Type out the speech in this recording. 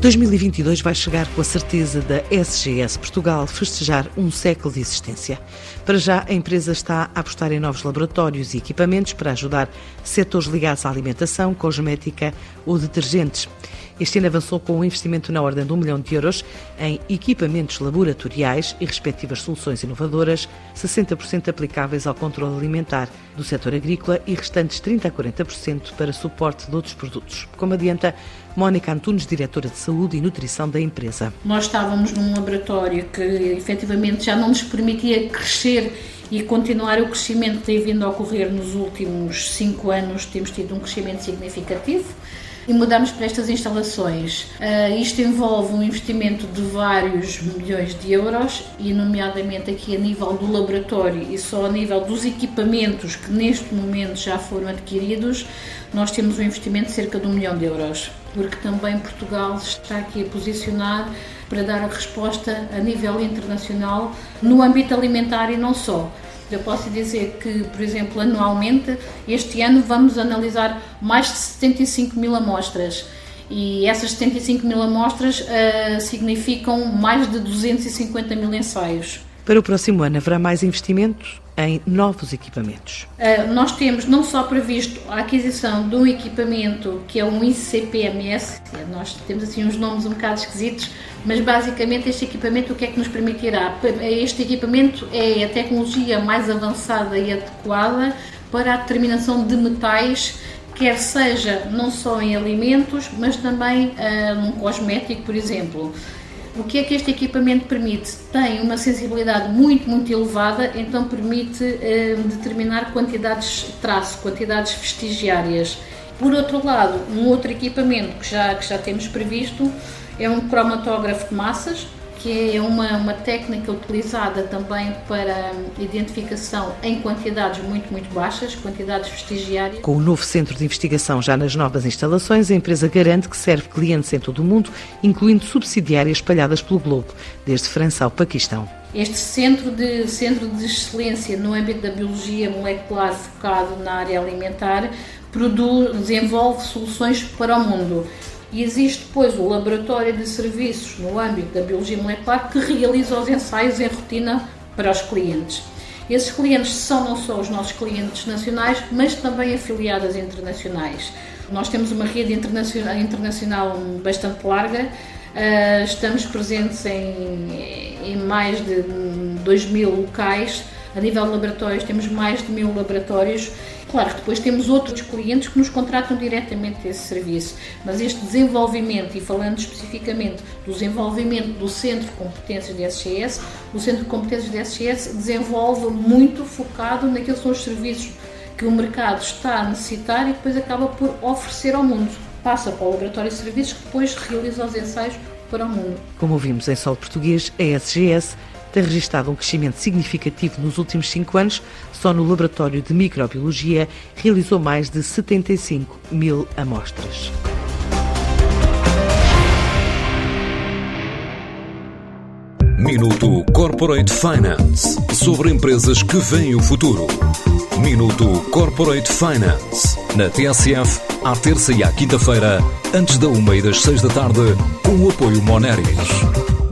2022 vai chegar com a certeza da SGS Portugal festejar um século de existência. Para já, a empresa está a apostar em novos laboratórios e equipamentos para ajudar setores ligados à alimentação, cosmética ou detergentes. Este ano avançou com um investimento na ordem de um milhão de euros em equipamentos laboratoriais e respectivas soluções inovadoras, 60% aplicáveis ao controle alimentar do setor agrícola e restantes 30% a 40% para suporte de outros produtos. Como adianta Mónica Antunes, diretora de Saúde e Nutrição da empresa. Nós estávamos num laboratório que efetivamente já não nos permitia crescer e continuar o crescimento que tem vindo a ocorrer nos últimos cinco anos. Temos tido um crescimento significativo e mudamos para estas instalações. Uh, isto envolve um investimento de vários milhões de euros e, nomeadamente aqui a nível do laboratório e só a nível dos equipamentos que neste momento já foram adquiridos, nós temos um investimento de cerca de um milhão de euros, porque também Portugal está aqui a posicionar para dar a resposta a nível internacional no âmbito alimentar e não só. Eu posso dizer que, por exemplo, anualmente, este ano vamos analisar mais de 75 mil amostras. E essas 75 mil amostras uh, significam mais de 250 mil ensaios. Para o próximo ano haverá mais investimentos em novos equipamentos? Uh, nós temos não só previsto a aquisição de um equipamento que é um ICPMS, nós temos assim uns nomes um bocado esquisitos, mas basicamente este equipamento o que é que nos permitirá? Este equipamento é a tecnologia mais avançada e adequada para a determinação de metais quer seja não só em alimentos, mas também uh, num cosmético, por exemplo. O que é que este equipamento permite? Tem uma sensibilidade muito, muito elevada, então permite eh, determinar quantidades de traço, quantidades vestigiárias. Por outro lado, um outro equipamento que já, que já temos previsto é um cromatógrafo de massas, que é uma, uma técnica utilizada também para identificação em quantidades muito, muito baixas, quantidades vestigiárias. Com o novo centro de investigação já nas novas instalações, a empresa garante que serve clientes em todo o mundo, incluindo subsidiárias espalhadas pelo globo, desde França ao Paquistão. Este centro de, centro de excelência no âmbito da biologia molecular focado na área alimentar produz, desenvolve soluções para o mundo. E existe depois o laboratório de serviços no âmbito da biologia molecular que realiza os ensaios em rotina para os clientes. Esses clientes são não só os nossos clientes nacionais, mas também afiliadas internacionais. Nós temos uma rede internacional, internacional bastante larga, uh, estamos presentes em, em mais de 2 mil locais. A nível de laboratórios, temos mais de mil laboratórios Claro que depois temos outros clientes que nos contratam diretamente esse serviço, mas este desenvolvimento, e falando especificamente do desenvolvimento do Centro de Competências de SGS, o Centro de Competências de SGS desenvolve muito focado naqueles são os serviços que o mercado está a necessitar e depois acaba por oferecer ao mundo. Passa para o laboratório de serviços que depois realiza os ensaios para o mundo. Como ouvimos em solo português, a SGS tem registado um crescimento significativo nos últimos cinco anos. Só no Laboratório de Microbiologia realizou mais de 75 mil amostras. Minuto Corporate Finance sobre empresas que veem o futuro. Minuto Corporate Finance na TSF, à terça e à quinta-feira, antes da uma e das seis da tarde, com o apoio Moneris.